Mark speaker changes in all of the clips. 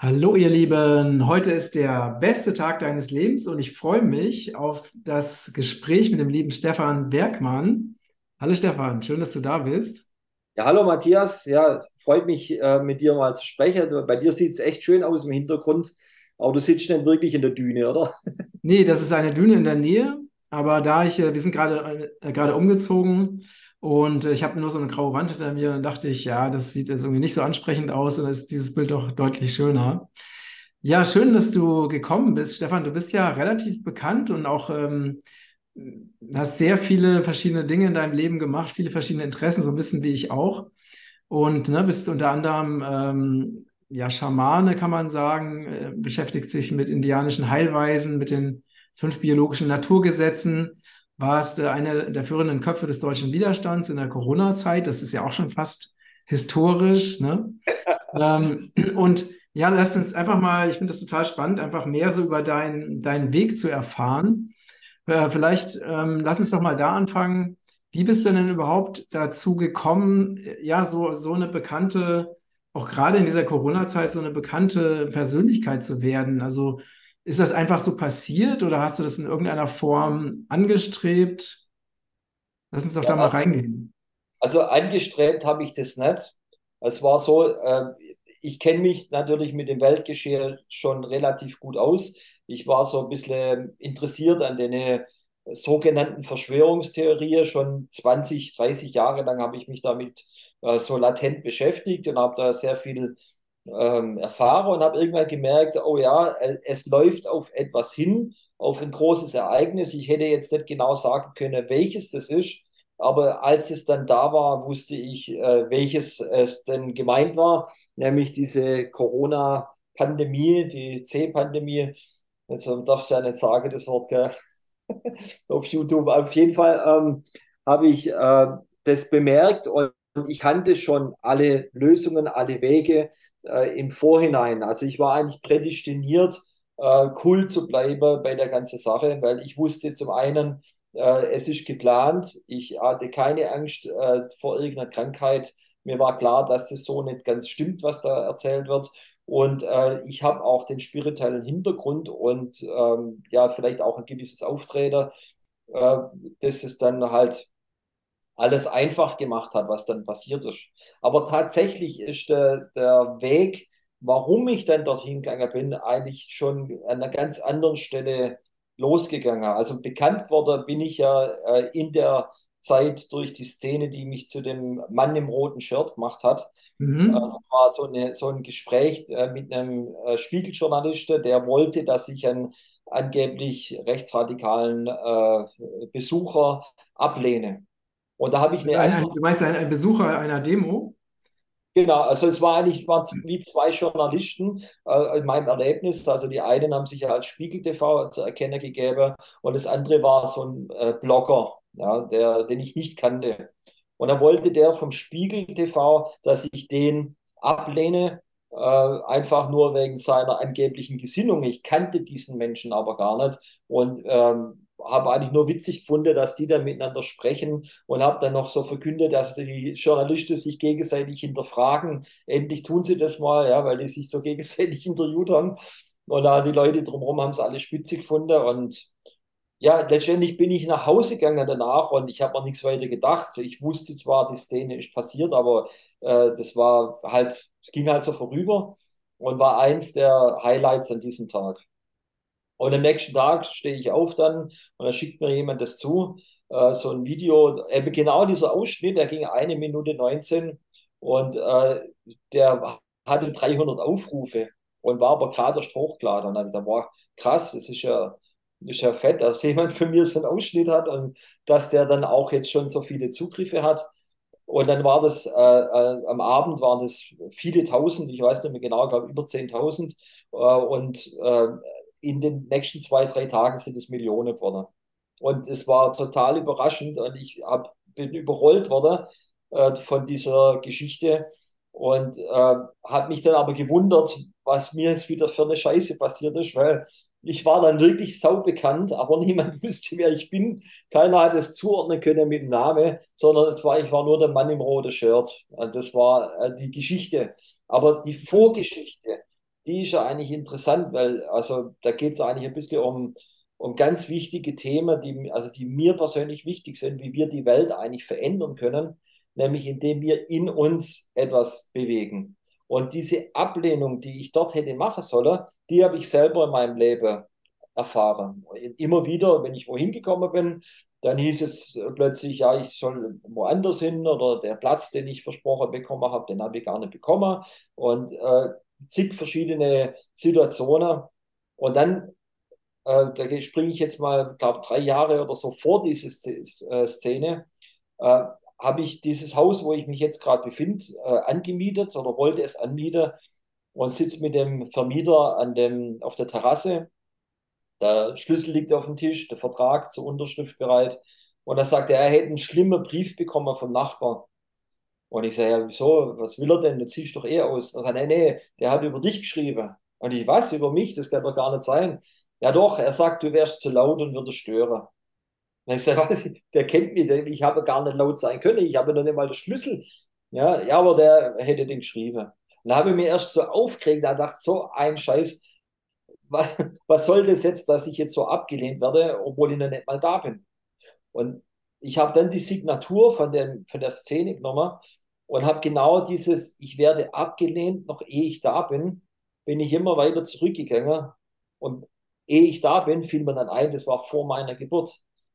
Speaker 1: Hallo ihr Lieben, heute ist der beste Tag deines Lebens und ich freue mich auf das Gespräch mit dem lieben Stefan Bergmann. Hallo Stefan, schön, dass du da bist.
Speaker 2: Ja, hallo Matthias. Ja, freut mich, äh, mit dir mal zu sprechen. Bei dir sieht es echt schön aus im Hintergrund, aber du sitzt nicht wirklich in der Düne, oder?
Speaker 1: Nee, das ist eine Düne in der Nähe, aber da ich, äh, wir sind gerade äh, gerade umgezogen und äh, ich habe nur so eine graue Wand hinter mir, dann dachte ich, ja, das sieht jetzt irgendwie nicht so ansprechend aus und dann ist dieses Bild doch deutlich schöner. Ja, schön, dass du gekommen bist. Stefan, du bist ja relativ bekannt und auch ähm, hast sehr viele verschiedene Dinge in deinem Leben gemacht, viele verschiedene Interessen, so ein bisschen wie ich auch. Und ne, bist unter anderem ähm, ja Schamane, kann man sagen, äh, beschäftigt sich mit indianischen Heilweisen, mit den fünf biologischen Naturgesetzen, warst äh, eine der führenden Köpfe des deutschen Widerstands in der Corona-Zeit. Das ist ja auch schon fast historisch. Ne? ähm, und ja, lass uns einfach mal, ich finde das total spannend, einfach mehr so über deinen deinen Weg zu erfahren. Äh, vielleicht ähm, lass uns doch mal da anfangen. Wie bist du denn überhaupt dazu gekommen, ja, so, so eine bekannte, auch gerade in dieser Corona-Zeit, so eine bekannte Persönlichkeit zu werden? Also ist das einfach so passiert oder hast du das in irgendeiner Form angestrebt? Lass uns doch da mal
Speaker 2: Ja,
Speaker 1: reingehen.
Speaker 2: also angestrebt habe ich das nicht. Es war so, äh, ich kenne mich natürlich mit dem Weltgeschehen schon relativ gut aus. Ich war so ein bisschen interessiert an den äh, sogenannten Verschwörungstheorien. Schon 20, 30 Jahre lang habe ich mich damit äh, so latent beschäftigt und habe da sehr viel ähm, erfahre und habe irgendwann gemerkt, oh ja, äh, es läuft auf etwas hin, auf ein großes Ereignis. Ich hätte jetzt nicht genau sagen können, welches das ist, aber als es dann da war, wusste ich, äh, welches es denn gemeint war, nämlich diese Corona-Pandemie, die C-Pandemie. Jetzt darf ich ja nicht sagen, das Wort, gell? auf YouTube. Auf jeden Fall ähm, habe ich äh, das bemerkt und ich kannte schon alle Lösungen, alle Wege äh, im Vorhinein. Also ich war eigentlich prädestiniert, äh, cool zu bleiben bei der ganzen Sache, weil ich wusste zum einen, äh, es ist geplant, ich hatte keine Angst äh, vor irgendeiner Krankheit. Mir war klar, dass das so nicht ganz stimmt, was da erzählt wird. Und äh, ich habe auch den spirituellen Hintergrund und ähm, ja, vielleicht auch ein gewisses Auftreten, äh, das es dann halt alles einfach gemacht hat, was dann passiert ist. Aber tatsächlich ist der, der Weg, warum ich dann dorthin gegangen bin, eigentlich schon an einer ganz anderen Stelle losgegangen. Also bekannt worden bin ich ja äh, in der Zeit durch die Szene, die mich zu dem Mann im roten Shirt gemacht hat. Äh,
Speaker 1: Mhm.
Speaker 2: das war so, eine, so ein Gespräch äh, mit einem äh, Spiegeljournalisten, der wollte, dass ich einen angeblich rechtsradikalen äh, Besucher ablehne. Und da habe ich eine
Speaker 1: ein, du meinst ein, ein Besucher einer Demo?
Speaker 2: Genau, also es war eigentlich, es waren wie zwei Journalisten äh, in meinem Erlebnis. Also die einen haben sich ja als Spiegel TV zu erkennen gegeben und das andere war so ein äh, Blogger, ja, der, den ich nicht kannte. Und da wollte der vom Spiegel TV, dass ich den ablehne, äh, einfach nur wegen seiner angeblichen Gesinnung. Ich kannte diesen Menschen aber gar nicht und ähm, habe eigentlich nur witzig gefunden, dass die dann miteinander sprechen und habe dann noch so verkündet, dass die Journalisten sich gegenseitig hinterfragen. Endlich tun sie das mal, ja, weil die sich so gegenseitig interviewt haben. Und da die Leute drumherum haben es alle spitzig gefunden. Und ja, letztendlich bin ich nach Hause gegangen danach und ich habe mir nichts weiter gedacht. Ich wusste zwar, die Szene ist passiert, aber äh, das war halt, ging halt so vorüber und war eins der Highlights an diesem Tag. Und am nächsten Tag stehe ich auf dann und dann schickt mir jemand das zu, äh, so ein Video, eben genau dieser Ausschnitt, der ging eine Minute 19 und äh, der hatte 300 Aufrufe und war aber gerade erst hochgeladen. Und da war krass, das ist ja, ist ja fett, dass jemand von mir so einen Ausschnitt hat und dass der dann auch jetzt schon so viele Zugriffe hat. Und dann war das, äh, äh, am Abend waren das viele tausend, ich weiß nicht mehr genau, ich glaube über 10.000. Äh, und äh, in den nächsten zwei, drei Tagen sind es Millionen geworden. Und es war total überraschend und ich hab, bin überrollt worden äh, von dieser Geschichte und äh, habe mich dann aber gewundert, was mir jetzt wieder für eine Scheiße passiert ist, weil ich war dann wirklich saubekannt, aber niemand wusste, wer ich bin. Keiner hat es zuordnen können mit dem Namen, sondern es war, ich war nur der Mann im roten Shirt. Und das war äh, die Geschichte. Aber die Vorgeschichte, die ist ja eigentlich interessant, weil also da geht es eigentlich ein bisschen um, um ganz wichtige Themen, die, also die mir persönlich wichtig sind, wie wir die Welt eigentlich verändern können, nämlich indem wir in uns etwas bewegen. Und diese Ablehnung, die ich dort hätte machen sollen, die habe ich selber in meinem Leben erfahren. Immer wieder, wenn ich wohin gekommen bin, dann hieß es plötzlich, ja, ich soll woanders hin oder der Platz, den ich versprochen bekommen habe, den habe ich gar nicht bekommen. Und äh, zig verschiedene Situationen. Und dann, äh, da springe ich jetzt mal, glaube drei Jahre oder so vor diese äh, Szene, äh, habe ich dieses Haus, wo ich mich jetzt gerade befinde, äh, angemietet oder wollte es anmieten und sitze mit dem Vermieter an dem, auf der Terrasse. Der Schlüssel liegt auf dem Tisch, der Vertrag zur Unterschrift bereit. Und da sagt er, er hätte einen schlimmen Brief bekommen vom Nachbarn. Und ich sage, ja, wieso, was will er denn? Du ziehst doch eh aus. Er sagt, nee, nee, der hat über dich geschrieben. Und ich, was, über mich? Das kann doch gar nicht sein. Ja doch, er sagt, du wärst zu laut und würdest stören. Und ich sage, was, der kennt mich, ich habe gar nicht laut sein können, ich habe noch nicht mal den Schlüssel. Ja, ja, aber der hätte den geschrieben. Und da habe ich mir erst so aufgeregt, da dachte so ein Scheiß, was, was soll das jetzt, dass ich jetzt so abgelehnt werde, obwohl ich noch nicht mal da bin. Und ich habe dann die Signatur von, den, von der Szene genommen und habe genau dieses, ich werde abgelehnt, noch ehe ich da bin, bin ich immer weiter zurückgegangen. Und ehe ich da bin, fiel mir dann ein, das war vor meiner Geburt.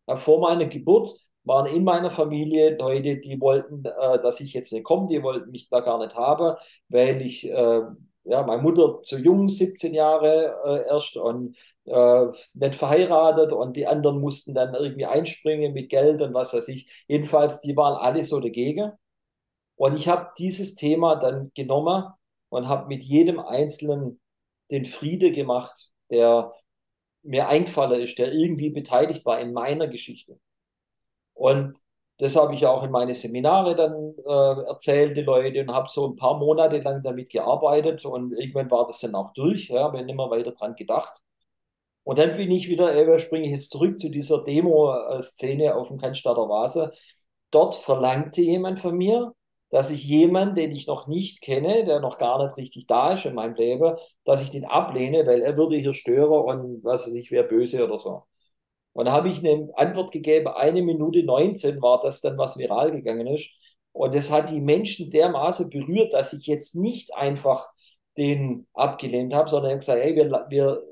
Speaker 2: Ja, vor meiner Geburt waren in meiner Familie Leute, die wollten, äh, dass ich jetzt nicht komme, die wollten mich da gar nicht haben, weil ich, äh, ja, meine Mutter zu jung, 17 Jahre äh, erst und äh, nicht verheiratet und die anderen mussten dann irgendwie einspringen mit Geld und was weiß ich. Jedenfalls, die waren alle so dagegen. Und ich habe dieses Thema dann genommen und habe mit jedem Einzelnen den Friede gemacht, der mir eingefallen ist, der irgendwie beteiligt war in meiner Geschichte. Und das habe ich auch in meine Seminare dann äh, erzählt, die Leute, und habe so ein paar Monate lang damit gearbeitet und irgendwann war das dann auch durch, ja, habe nicht mehr weiter dran gedacht. Und dann bin ich wieder, äh, springe ich jetzt zurück zu dieser Demo-Szene auf dem Cannstatter Vase. Dort verlangte jemand von mir, dass ich jemanden, den ich noch nicht kenne, der noch gar nicht richtig da ist in meinem Leben, dass ich den ablehne, weil er würde hier stören und was weiß ich, wäre böse oder so. Und da habe ich eine Antwort gegeben, eine Minute 19 war das dann, was viral gegangen ist. Und das hat die Menschen dermaßen berührt, dass ich jetzt nicht einfach den abgelehnt habe, sondern gesagt, hey, wir, wir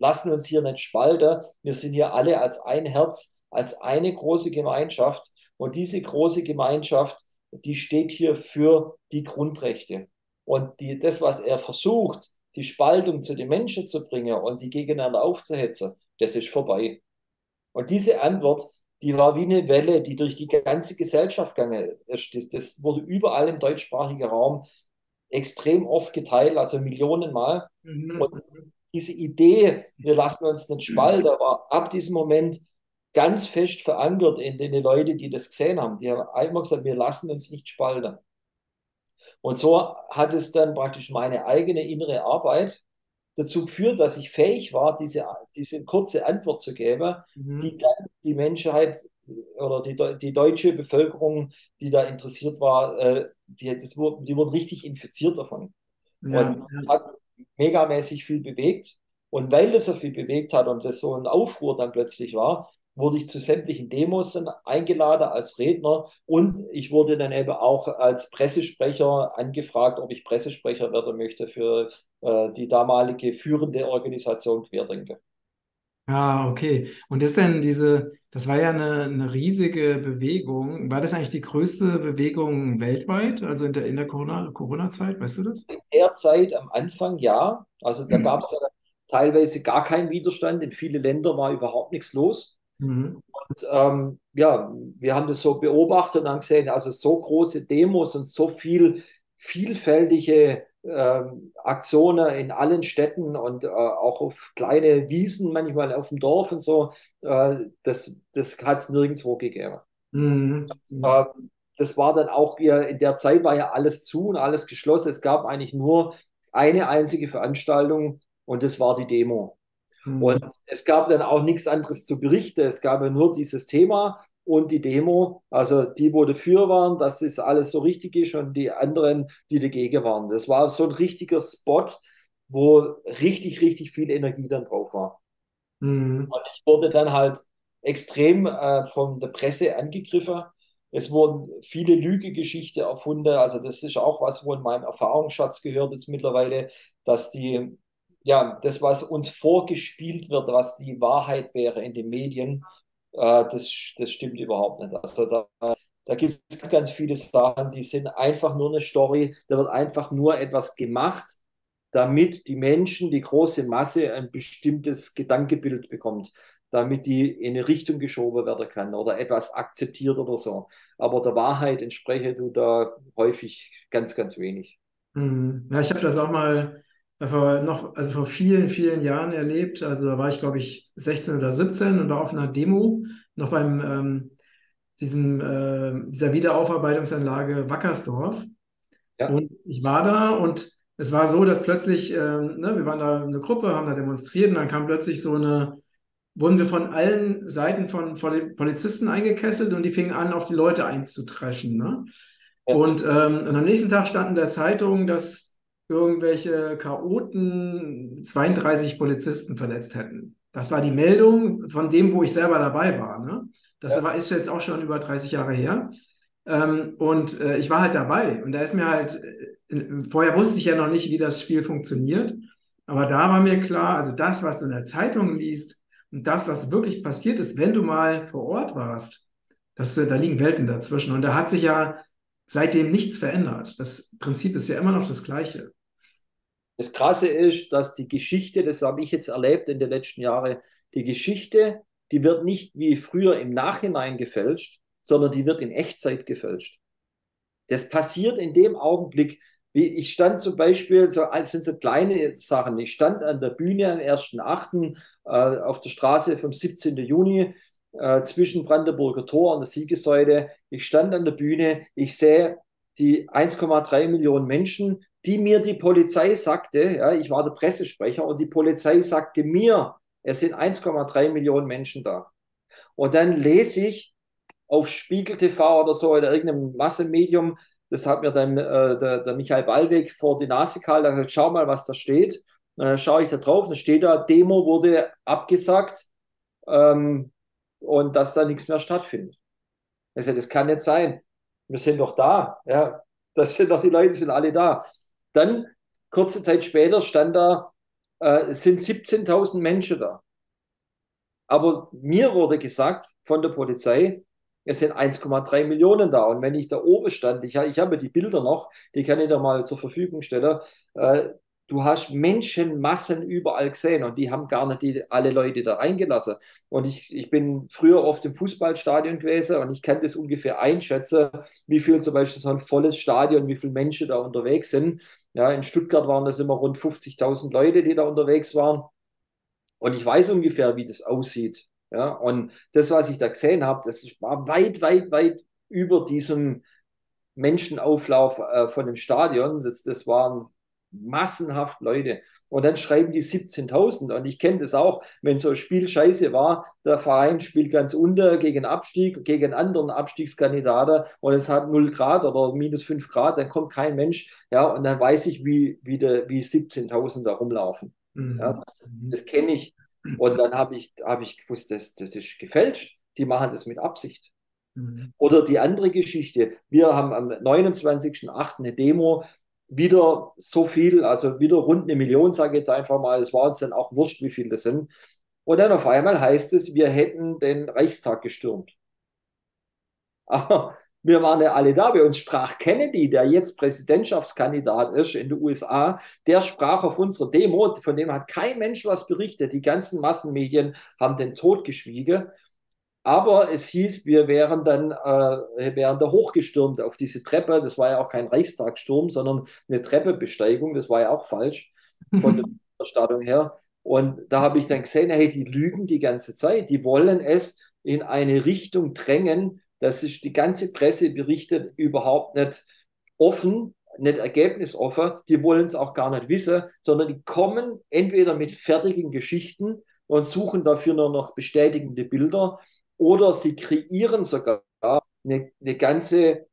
Speaker 2: lassen uns hier nicht spalten. Wir sind hier alle als ein Herz, als eine große Gemeinschaft. Und diese große Gemeinschaft, die steht hier für die Grundrechte. Und die, das, was er versucht, die Spaltung zu den Menschen zu bringen und die gegeneinander aufzuhetzen, das ist vorbei. Und diese Antwort, die war wie eine Welle, die durch die ganze Gesellschaft gegangen ist. Das, das wurde überall im deutschsprachigen Raum extrem oft geteilt, also Millionenmal. Mhm. Und diese Idee, wir lassen uns nicht spalten, war ab diesem Moment ganz fest verankert in den Leute, die das gesehen haben. Die haben einmal gesagt, wir lassen uns nicht spalten. Und so hat es dann praktisch meine eigene innere Arbeit dazu geführt, dass ich fähig war, diese, diese kurze Antwort zu geben, mhm. die dann die Menschheit oder die, die deutsche Bevölkerung, die da interessiert war, äh, die, das, die wurden richtig infiziert davon. Ja. Und das hat megamäßig viel bewegt. Und weil das so viel bewegt hat und das so ein Aufruhr dann plötzlich war, wurde ich zu sämtlichen Demos dann eingeladen als Redner und ich wurde dann eben auch als Pressesprecher angefragt, ob ich Pressesprecher werden möchte für äh, die damalige führende Organisation Querdenke.
Speaker 1: Ah, okay. Und ist denn diese, das war ja eine, eine riesige Bewegung. War das eigentlich die größte Bewegung weltweit, also in der, in der Corona-Zeit, weißt du das?
Speaker 2: In der Zeit am Anfang ja. Also da mhm. gab es ja teilweise gar keinen Widerstand. In vielen Ländern war überhaupt nichts los. Mhm. Und ähm, ja, wir haben das so beobachtet und haben gesehen, also so große Demos und so viel vielfältige ähm, Aktionen in allen Städten und äh, auch auf kleine Wiesen, manchmal auf dem Dorf und so, äh, das, das hat es nirgendwo gegeben. Mhm. Äh, das war dann auch, in der Zeit war ja alles zu und alles geschlossen. Es gab eigentlich nur eine einzige Veranstaltung und das war die Demo. Mhm. Und es gab dann auch nichts anderes zu berichten. Es gab ja nur dieses Thema und die Demo, also die, wo dafür waren, dass das alles so richtig ist und die anderen, die dagegen waren. Das war so ein richtiger Spot wo richtig, richtig viel Energie dann drauf war. Mhm. Und ich wurde dann halt extrem äh, von der Presse angegriffen. Es wurden viele Lügegeschichten erfunden. Also das ist auch was, wo in meinem Erfahrungsschatz gehört jetzt mittlerweile, dass die, ja, das, was uns vorgespielt wird, was die Wahrheit wäre in den Medien, äh, das, das stimmt überhaupt nicht. Also da, da gibt es ganz, viele Sachen, die sind einfach nur eine Story. Da wird einfach nur etwas gemacht, damit die Menschen, die große Masse ein bestimmtes Gedankenbild bekommt, damit die in eine Richtung geschoben werden kann oder etwas akzeptiert oder so. Aber der Wahrheit entspreche du da häufig ganz, ganz wenig.
Speaker 1: Mhm. Ja, ich habe das auch mal vor noch, also vor vielen, vielen Jahren erlebt. Also da war ich, glaube ich, 16 oder 17 und war auf einer Demo, noch beim ähm, diesem, äh, dieser Wiederaufarbeitungsanlage Wackersdorf. Ja. Und ich war da und es war so, dass plötzlich, äh, ne, wir waren da eine Gruppe, haben da demonstriert und dann kam plötzlich so eine, wurden wir von allen Seiten von, von Polizisten eingekesselt und die fingen an, auf die Leute einzutreschen. Ne? Ja. Und, ähm, und am nächsten Tag stand in der Zeitung, dass irgendwelche Chaoten 32 Polizisten verletzt hätten. Das war die Meldung von dem, wo ich selber dabei war. Ne? Das ja. war, ist jetzt auch schon über 30 Jahre her. Ähm, und äh, ich war halt dabei. Und da ist mir halt, äh, vorher wusste ich ja noch nicht, wie das Spiel funktioniert. Aber da war mir klar, also das, was du in der Zeitung liest und das, was wirklich passiert ist, wenn du mal vor Ort warst, das, äh, da liegen Welten dazwischen. Und da hat sich ja seitdem nichts verändert. Das Prinzip ist ja immer noch das gleiche.
Speaker 2: Das Krasse ist, dass die Geschichte, das habe ich jetzt erlebt in den letzten Jahren, die Geschichte, die wird nicht wie früher im Nachhinein gefälscht, sondern die wird in Echtzeit gefälscht. Das passiert in dem Augenblick, ich stand zum Beispiel, so, das sind so kleine Sachen. Ich stand an der Bühne am 1.8. Äh, auf der Straße vom 17. Juni äh, zwischen Brandenburger Tor und der Siegessäule. Ich stand an der Bühne, ich sehe die 1,3 Millionen Menschen, die mir die Polizei sagte, ja, ich war der Pressesprecher und die Polizei sagte mir, es sind 1,3 Millionen Menschen da. Und dann lese ich auf Spiegel TV oder so oder irgendeinem Massenmedium, das hat mir dann äh, der, der, Michael Ballweg vor die Nase gehalten, gesagt, schau mal, was da steht. Und dann schaue ich da drauf, da steht da, Demo wurde abgesagt ähm, und dass da nichts mehr stattfindet. Also das kann nicht sein. Wir sind doch da. Ja, das sind doch die Leute, sind alle da. Dann, kurze Zeit später, stand da, äh, sind 17.000 Menschen da. Aber mir wurde gesagt von der Polizei, es sind 1,3 Millionen da. Und wenn ich da oben stand, ich, ich habe die Bilder noch, die kann ich da mal zur Verfügung stellen, äh, du hast Menschenmassen überall gesehen und die haben gar nicht die, alle Leute da reingelassen. Und ich, ich bin früher oft im Fußballstadion gewesen und ich kann das ungefähr einschätzen, wie viel zum Beispiel so ein volles Stadion, wie viele Menschen da unterwegs sind. Ja, in Stuttgart waren das immer rund 50.000 Leute, die da unterwegs waren. Und ich weiß ungefähr, wie das aussieht. Ja, und das, was ich da gesehen habe, das war weit, weit, weit über diesem Menschenauflauf äh, von dem Stadion. Das, das waren massenhaft Leute. Und dann schreiben die 17.000. Und ich kenne das auch, wenn so ein Spiel scheiße war, der Verein spielt ganz unter gegen Abstieg, gegen anderen Abstiegskandidaten und es hat 0 Grad oder minus 5 Grad, dann kommt kein Mensch. Ja, und dann weiß ich, wie, wie, wie 17.000 da rumlaufen. Mhm. Ja, das, das kenne ich. Und dann habe ich, hab ich gewusst, das, das ist gefälscht. Die machen das mit Absicht. Mhm. Oder die andere Geschichte. Wir haben am 29.08. eine Demo wieder so viel, also wieder rund eine Million, sage ich jetzt einfach mal, es war uns dann auch wurscht, wie viel das sind. Und dann auf einmal heißt es, wir hätten den Reichstag gestürmt. Aber wir waren ja alle da. Bei uns sprach Kennedy, der jetzt Präsidentschaftskandidat ist in den USA, der sprach auf unserer Demo, von dem hat kein Mensch was berichtet. Die ganzen Massenmedien haben den Tod geschwiegen. Aber es hieß, wir wären dann äh, wären da hochgestürmt auf diese Treppe. Das war ja auch kein Reichstagssturm, sondern eine Treppebesteigung. Das war ja auch falsch von der Erstattung her. Und da habe ich dann gesehen, hey, die lügen die ganze Zeit. Die wollen es in eine Richtung drängen, dass sich die ganze Presse berichtet überhaupt nicht offen, nicht ergebnisoffen. Die wollen es auch gar nicht wissen, sondern die kommen entweder mit fertigen Geschichten und suchen dafür nur noch bestätigende Bilder oder sie kreieren sogar eine, eine ganze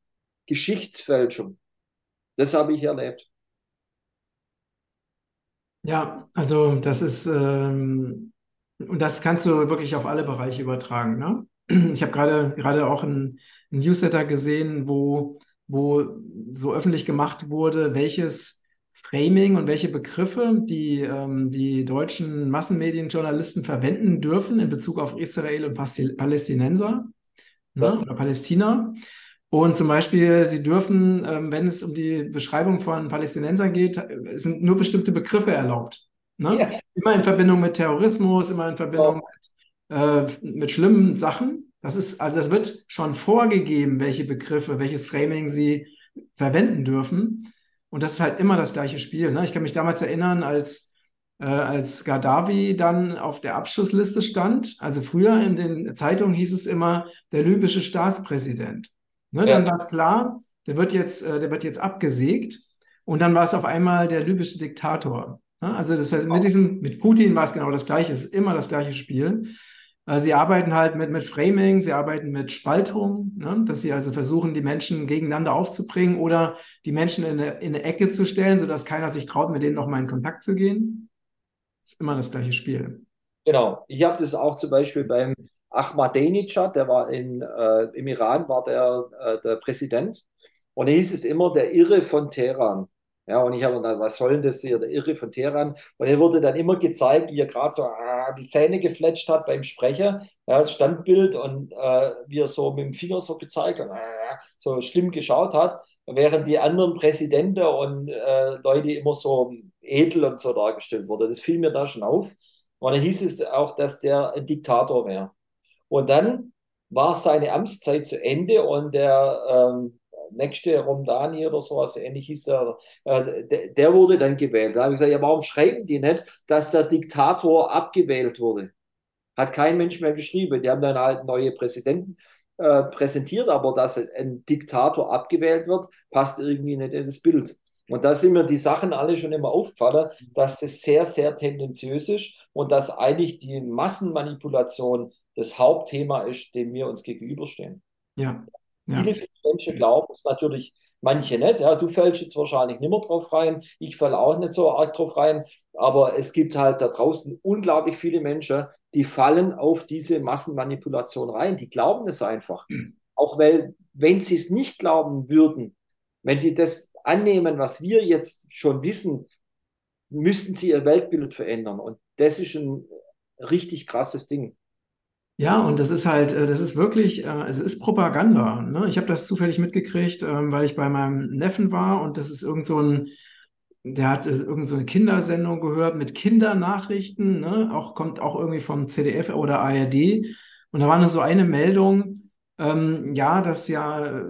Speaker 2: Geschichtsfälschung. Das habe ich erlebt.
Speaker 1: Ja, also das ist, ähm, und das kannst du wirklich auf alle Bereiche übertragen, ne? Ich habe gerade gerade auch ein, ein Newsletter gesehen, wo, wo so öffentlich gemacht wurde, welches Framing und welche Begriffe die, ähm, die deutschen Massenmedienjournalisten verwenden dürfen in Bezug auf Israel und Pasti- Palästinenser, ne?
Speaker 2: Ja,
Speaker 1: Oder Palästina. Und zum Beispiel, sie dürfen, ähm, wenn es um die Beschreibung von Palästinensern geht, sind nur bestimmte Begriffe erlaubt. Ne?
Speaker 2: ja,
Speaker 1: Immer in Verbindung mit Terrorismus, immer in Verbindung
Speaker 2: genau.
Speaker 1: mit, äh, mit schlimmen Sachen. Das ist, also das wird schon vorgegeben, welche Begriffe, welches Framing sie verwenden dürfen. Und das ist halt immer das gleiche Spiel. Ne? Ich kann mich damals erinnern, als, äh, als Gaddafi dann auf der Abschussliste stand. Also früher in den Zeitungen hieß es immer der libysche Staatspräsident. Ne, dann
Speaker 2: ja,
Speaker 1: war es klar, der wird jetzt, äh, der wird jetzt abgesägt. Und dann war es auf einmal der libysche Diktator. Ne? Also das heißt, mit diesem, mit Putin war es genau das Gleiche, es ist immer das gleiche Spiel. Äh, Sie arbeiten halt mit, mit Framing, sie arbeiten mit Spaltung, ne? Dass sie also versuchen, die Menschen gegeneinander aufzubringen oder die Menschen in eine, in eine Ecke zu stellen, sodass keiner sich traut, mit denen nochmal in Kontakt zu gehen. Das ist immer das gleiche Spiel.
Speaker 2: genau. Ich habe das auch zum Beispiel beim Ahmadinejad, der war in, äh, im Iran, war der, äh, der Präsident. Und da hieß es immer der Irre von Teheran. Ja, und ich habe gedacht, was soll denn das hier, der Irre von Teheran? Und er wurde dann immer gezeigt, wie er gerade so ah, die Zähne gefletscht hat beim Sprecher, ja, das Standbild und äh, wie er so mit dem Finger so gezeigt hat, ah, so schlimm geschaut hat, während die anderen Präsidenten und äh, Leute immer so edel und so dargestellt wurden. Das fiel mir da schon auf. Und dann hieß es auch, dass der ein Diktator wäre. Und dann war seine Amtszeit zu Ende und der ähm, nächste Romdani oder sowas ähnlich hieß er, äh, der, der wurde dann gewählt. Da habe ich gesagt, ja, warum schreiben die nicht, dass der Diktator abgewählt wurde? Hat kein Mensch mehr geschrieben. Die haben dann halt neue Präsidenten äh, präsentiert, aber dass ein Diktator abgewählt wird, passt irgendwie nicht in das Bild. Und da sind mir die Sachen alle schon immer aufgefallen, dass das sehr, sehr tendenziös ist und dass eigentlich die Massenmanipulation das Hauptthema ist, dem wir uns gegenüberstehen.
Speaker 1: Ja, ja.
Speaker 2: viele Menschen glauben es natürlich, manche nicht. Ja, du fällst jetzt wahrscheinlich nicht mehr drauf rein, ich falle auch nicht so arg drauf rein, aber es gibt halt da draußen unglaublich viele Menschen, die fallen auf diese Massenmanipulation rein. Die glauben es einfach. Auch weil, wenn sie es nicht glauben würden, wenn die das annehmen, was wir jetzt schon wissen, müssten sie ihr Weltbild verändern. Und das ist ein richtig krasses Ding.
Speaker 1: Ja, und das ist halt, äh, das ist wirklich, äh, es ist Propaganda. Ne? Ich habe das zufällig mitgekriegt, ähm, weil ich bei meinem Neffen war und das ist irgend so ein, der hat äh, irgend so eine Kindersendung gehört mit Kindernachrichten, ne? Auch kommt auch irgendwie vom ZDF oder ARD. Und da war nur so eine Meldung, ähm, ja, dass ja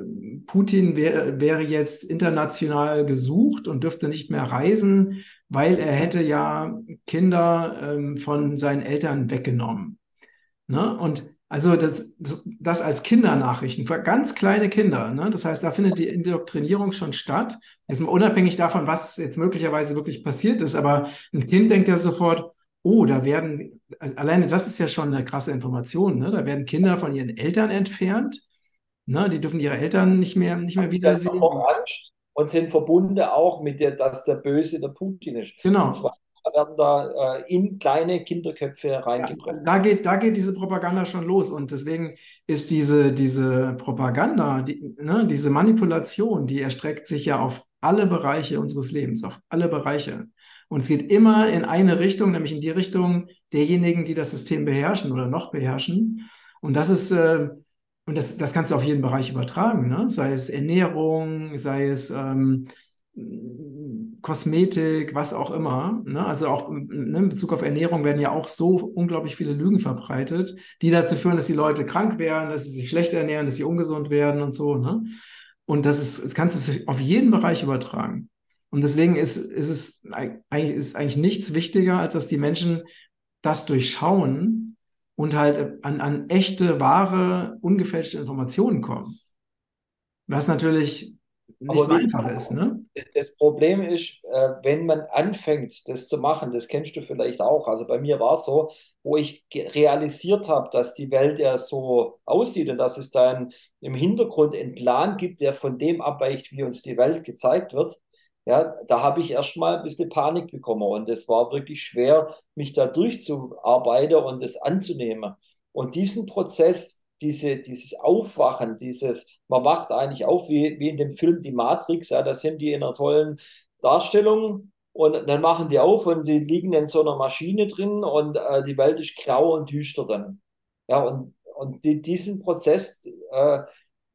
Speaker 1: Putin wär, wäre jetzt international gesucht und dürfte nicht mehr reisen, weil er hätte ja Kinder ähm, von seinen Eltern weggenommen. Ne? Und also das, das, als Kindernachrichten für ganz kleine Kinder. Ne? Das heißt, da findet die Indoktrinierung schon statt. Jetzt mal unabhängig davon, was jetzt möglicherweise wirklich passiert ist. Aber ein Kind denkt ja sofort, oh, da werden, also alleine das ist ja schon eine krasse Information. Ne? Da werden Kinder von ihren Eltern entfernt. Ne? Die dürfen ihre Eltern nicht mehr, nicht mehr wiedersehen.
Speaker 2: und sind verbunden auch mit der, dass der Böse der Putin ist. Die zwei
Speaker 1: Genau.
Speaker 2: werden da äh, in kleine Kinderköpfe
Speaker 1: Ja, also
Speaker 2: reingepresst.
Speaker 1: da geht, da geht diese Propaganda schon los. Und deswegen ist diese, diese Propaganda, die, ne, diese Manipulation, die erstreckt sich ja auf alle Bereiche unseres Lebens, auf alle Bereiche. Und es geht immer in eine Richtung, nämlich in die Richtung derjenigen, die das System beherrschen oder noch beherrschen. Und das ist, äh, und das, das kannst du auf jeden Bereich übertragen, ne? Sei es Ernährung, sei es ähm, Kosmetik, was auch immer. Ne? Also auch ne, in Bezug auf Ernährung werden ja auch so unglaublich viele Lügen verbreitet, die dazu führen, dass die Leute krank werden, dass sie sich schlecht ernähren, dass sie ungesund werden und so. Ne? Und das ist, das kannst du auf jeden Bereich übertragen. Und deswegen ist, ist es eigentlich, ist eigentlich nichts wichtiger, als dass die Menschen das durchschauen und halt an, an echte, wahre, ungefälschte Informationen kommen. Was natürlich nicht
Speaker 2: Aber
Speaker 1: so einfach ist, ne?
Speaker 2: das Problem ist, äh, wenn man anfängt, das zu machen, das kennst du vielleicht auch. Also bei mir war es so, wo ich realisiert habe, dass die Welt ja so aussieht und dass es dann im Hintergrund einen Plan gibt, der von dem abweicht, wie uns die Welt gezeigt wird. ja, da habe ich erstmal ein bisschen Panik bekommen und es war wirklich schwer, mich da durchzuarbeiten und es anzunehmen. Und diesen Prozess, diese, dieses Aufwachen, dieses, man wacht eigentlich auf, wie, wie in dem Film Die Matrix, ja, da sind die in einer tollen Darstellung und dann machen die auf und die liegen in so einer Maschine drin und äh, die Welt ist grau und düster dann. Ja, und, und die, diesen Prozess, äh,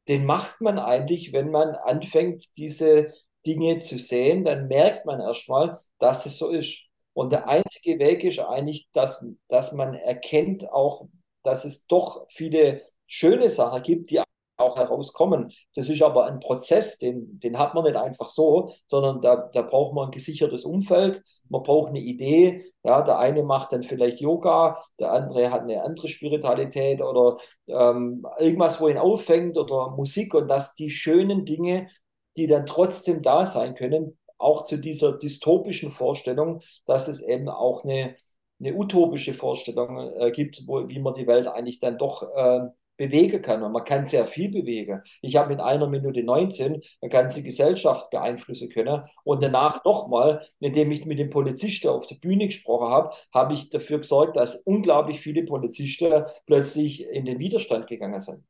Speaker 2: den macht man eigentlich, wenn man anfängt, diese Dinge zu sehen, dann merkt man erstmal, dass es so ist. Und der einzige Weg ist eigentlich, dass, dass man erkennt auch, dass es doch viele schöne Sachen gibt, die auch herauskommen. Das ist aber ein Prozess, den, den hat man nicht einfach so, sondern da, da braucht man ein gesichertes Umfeld, man braucht eine Idee. Ja, der eine macht dann vielleicht Yoga, der andere hat eine andere Spiritualität oder ähm, irgendwas, wo ihn auffängt oder Musik und dass die schönen Dinge, die dann trotzdem da sein können, auch zu dieser dystopischen Vorstellung, dass es eben auch eine, eine utopische Vorstellung äh, gibt, wo, wie man die Welt eigentlich dann doch äh, bewegen kann. Und man kann sehr viel bewegen. Ich habe in einer Minute 19 eine ganze Gesellschaft beeinflussen können. Und danach nochmal, indem ich mit dem Polizisten auf der Bühne gesprochen habe, habe ich dafür gesorgt, dass unglaublich viele Polizisten plötzlich in den Widerstand gegangen sind.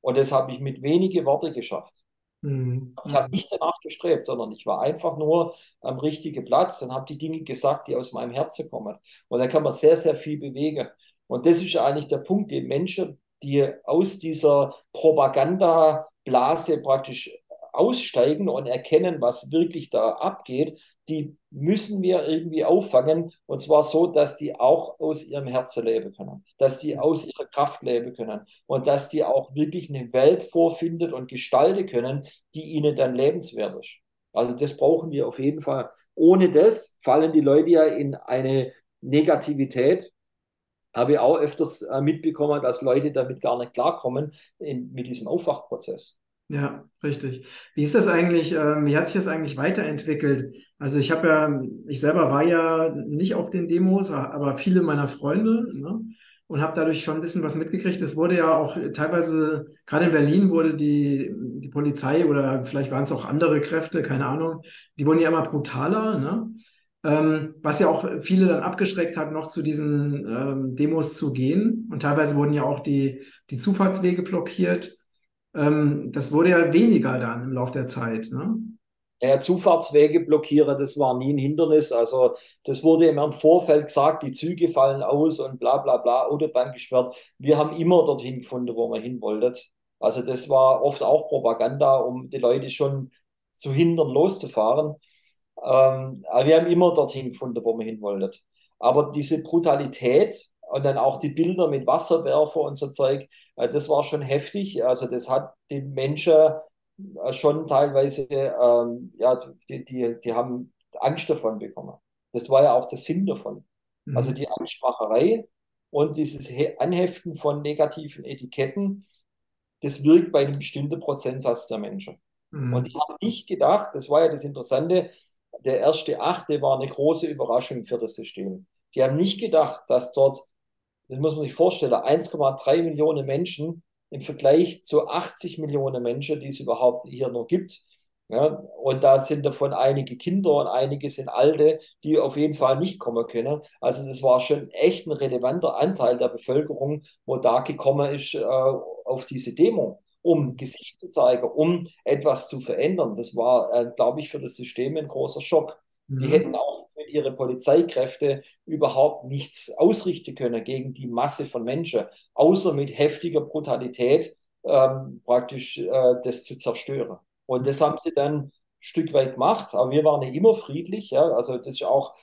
Speaker 2: Und das habe ich mit wenigen Worten geschafft. Mhm. Ich habe nicht danach gestrebt, sondern ich war einfach nur am richtigen Platz und habe die Dinge gesagt, die aus meinem Herzen kommen. Und da kann man sehr, sehr viel bewegen. Und das ist eigentlich der Punkt, den Menschen die aus dieser Propagandablase praktisch aussteigen und erkennen, was wirklich da abgeht, die müssen wir irgendwie auffangen. Und zwar so, dass die auch aus ihrem Herzen leben können, dass die aus ihrer Kraft leben können und dass die auch wirklich eine Welt vorfindet und gestalten können, die ihnen dann lebenswert ist. Also das brauchen wir auf jeden Fall. Ohne das fallen die Leute ja in eine Negativität habe ich auch öfters äh, mitbekommen, dass Leute damit gar nicht klarkommen in, mit diesem Aufwachprozess.
Speaker 1: Ja, richtig. Wie ist das eigentlich, äh, wie hat sich das eigentlich weiterentwickelt? Also ich habe ja, ich selber war ja nicht auf den Demos, aber viele meiner Freunde, ne? Und habe dadurch schon ein bisschen was mitgekriegt. Es wurde ja auch teilweise, gerade in Berlin wurde die, die Polizei oder vielleicht waren es auch andere Kräfte, keine Ahnung, die wurden ja immer brutaler, ne? Ähm, was ja auch viele dann abgeschreckt hat, noch zu diesen ähm, Demos zu gehen. Und teilweise wurden ja auch die, die Zufahrtswege blockiert. Ähm, das wurde ja weniger dann im Laufe der Zeit. Ne?
Speaker 2: Ja, Zufahrtswege blockieren, das war nie ein Hindernis. Also das wurde immer im Vorfeld gesagt, die Züge fallen aus und bla bla bla, Autobahn gesperrt. Wir haben immer dorthin gefunden, wo wir hin wollten. Also das war oft auch Propaganda, um die Leute schon zu hindern, loszufahren. Ähm, aber wir haben immer dorthin gefunden, wo wir hin wollten. Aber diese Brutalität und dann auch die Bilder mit Wasserwerfer und so Zeug, äh, das war schon heftig. Also das hat die Menschen äh, schon teilweise, ähm, ja, die, die, die haben Angst davon bekommen. Das war ja auch der Sinn davon. Mhm. Also die Angstmacherei und dieses Anheften von negativen Etiketten, das wirkt bei einem bestimmten Prozentsatz der Menschen. Mhm. Und ich habe nicht gedacht, das war ja das Interessante, der erste Achte war eine große Überraschung für das System. Die haben nicht gedacht, dass dort, das muss man sich vorstellen, 1,3 Millionen Menschen im Vergleich zu 80 Millionen Menschen, die es überhaupt hier noch gibt. Ja, und da sind davon einige Kinder und einige sind Alte, die auf jeden Fall nicht kommen können. Also das war schon echt ein relevanter Anteil der Bevölkerung, wo da gekommen ist äh, auf diese Demo um Gesicht zu zeigen, um etwas zu verändern. Das war, äh, glaube ich, für das System ein großer Schock. Mhm. Die hätten auch mit ihren Polizeikräften überhaupt nichts ausrichten können gegen die Masse von Menschen, außer mit heftiger Brutalität ähm, praktisch äh, das zu zerstören. Und das haben sie dann ein Stück weit gemacht, aber wir waren ja immer friedlich. Ja? Also das ist auch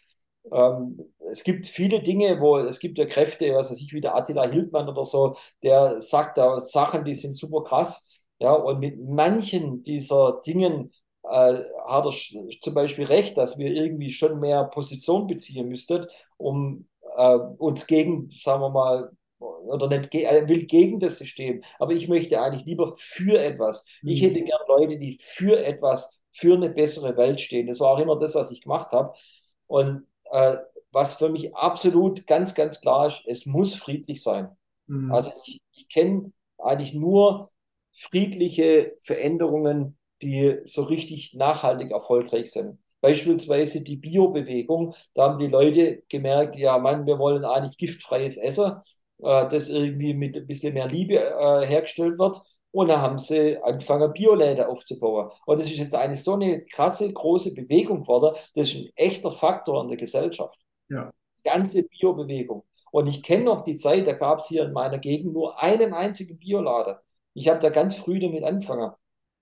Speaker 2: ähm, es gibt viele Dinge, wo es gibt ja Kräfte, also ich wie der Attila Hildmann oder so, der sagt da Sachen, die sind super krass. Ja, und mit manchen dieser Dingen äh, hat er zum Beispiel recht, dass wir irgendwie schon mehr Position beziehen müssten, um äh, uns gegen, sagen wir mal, oder nicht, er will gegen das System, aber ich möchte eigentlich lieber für etwas. Mhm. Ich hätte gern Leute, die für etwas, für eine bessere Welt stehen. Das war auch immer das, was ich gemacht habe. Und äh, was für mich absolut ganz, ganz klar ist, es muss friedlich sein. Mhm. Also ich, ich kenne eigentlich nur friedliche Veränderungen, die so richtig nachhaltig erfolgreich sind. Beispielsweise die Bio-Bewegung, da haben die Leute gemerkt, ja, Mann, wir wollen eigentlich giftfreies Essen, äh, das irgendwie mit ein bisschen mehr Liebe äh, hergestellt wird. Und da haben sie angefangen, Bioläden aufzubauen. Und das ist jetzt eine so eine krasse, große Bewegung geworden. Das ist ein echter Faktor in der Gesellschaft.
Speaker 1: Ja.
Speaker 2: Ganze Biobewegung. Und ich kenne noch die Zeit, da gab es hier in meiner Gegend nur einen einzigen Bioladen. Ich habe da ganz früh damit angefangen.